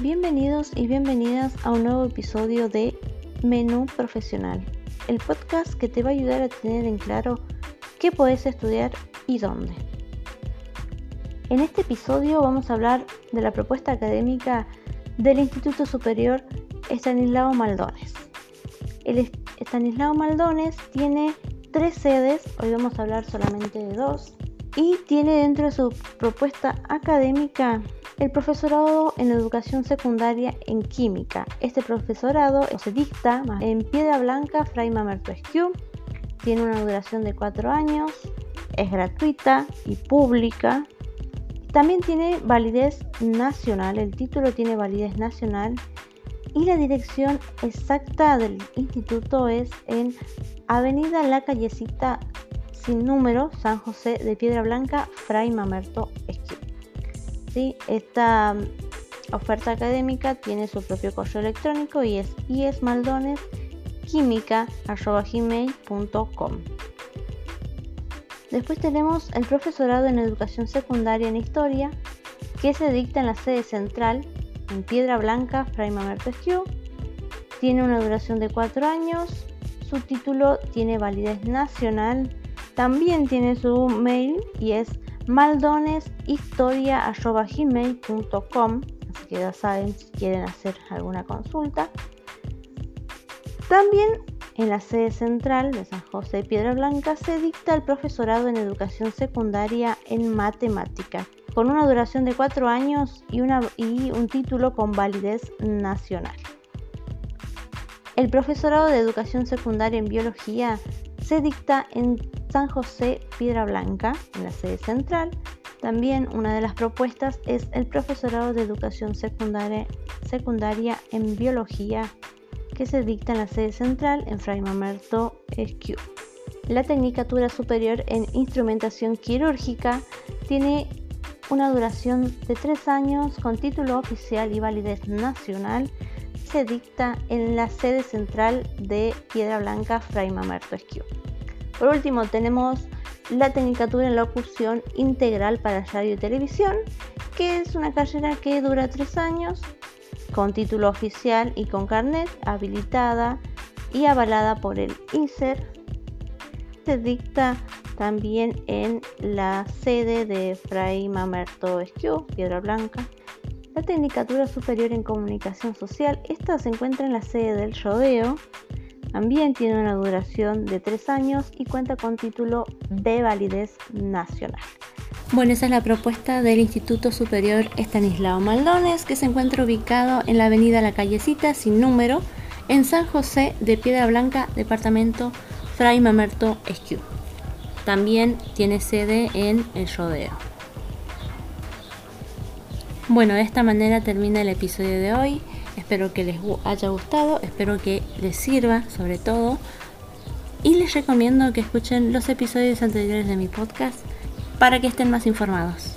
Bienvenidos y bienvenidas a un nuevo episodio de Menú Profesional, el podcast que te va a ayudar a tener en claro qué puedes estudiar y dónde. En este episodio vamos a hablar de la propuesta académica del Instituto Superior Estanislao Maldones. El Estanislao Maldones tiene tres sedes, hoy vamos a hablar solamente de dos, y tiene dentro de su propuesta académica el profesorado en educación secundaria en química. Este profesorado se dicta en Piedra Blanca Fray Mamerto tiene una duración de cuatro años, es gratuita y pública. También tiene validez nacional, el título tiene validez nacional y la dirección exacta del instituto es en Avenida La Callecita sin número, San José de Piedra Blanca, Fray Mamerto Esquiu. ¿Sí? Esta mm, oferta académica tiene su propio correo electrónico y es iesmaldonesquímica.gmail.com Después tenemos el profesorado en educación secundaria en historia que se dicta en la sede central en Piedra Blanca, Fray Mamerto Esquiu. Tiene una duración de 4 años. Su título tiene validez nacional también tiene su mail y es maldoneshistoria.gmail.com Así que ya saben si quieren hacer alguna consulta. También en la sede central de San José de Piedra Blanca se dicta el profesorado en educación secundaria en matemática, con una duración de cuatro años y, y un título con validez nacional. El profesorado de educación secundaria en biología se dicta en San José Piedra Blanca, en la sede central. También una de las propuestas es el profesorado de educación secundaria, secundaria en biología que se dicta en la sede central en Fray Mamerto Esquiu. La Tecnicatura Superior en Instrumentación Quirúrgica tiene una duración de tres años con título oficial y validez nacional. Se dicta en la sede central de Piedra Blanca, Fray Mamerto Esquiu. Por último, tenemos la Tecnicatura en Locución Integral para Radio y Televisión, que es una carrera que dura tres años, con título oficial y con carnet, habilitada y avalada por el INSER. Se dicta también en la sede de Fray Mamerto Esquiu, Piedra Blanca. La Tecnicatura Superior en Comunicación Social, esta se encuentra en la sede del Rodeo, también tiene una duración de tres años y cuenta con título de validez nacional. Bueno, esa es la propuesta del Instituto Superior Estanislao Maldones, que se encuentra ubicado en la avenida La Callecita, sin número, en San José de Piedra Blanca, departamento Fray Mamerto Esquiu. También tiene sede en El Rodeo. Bueno, de esta manera termina el episodio de hoy. Espero que les haya gustado, espero que les sirva sobre todo. Y les recomiendo que escuchen los episodios anteriores de mi podcast para que estén más informados.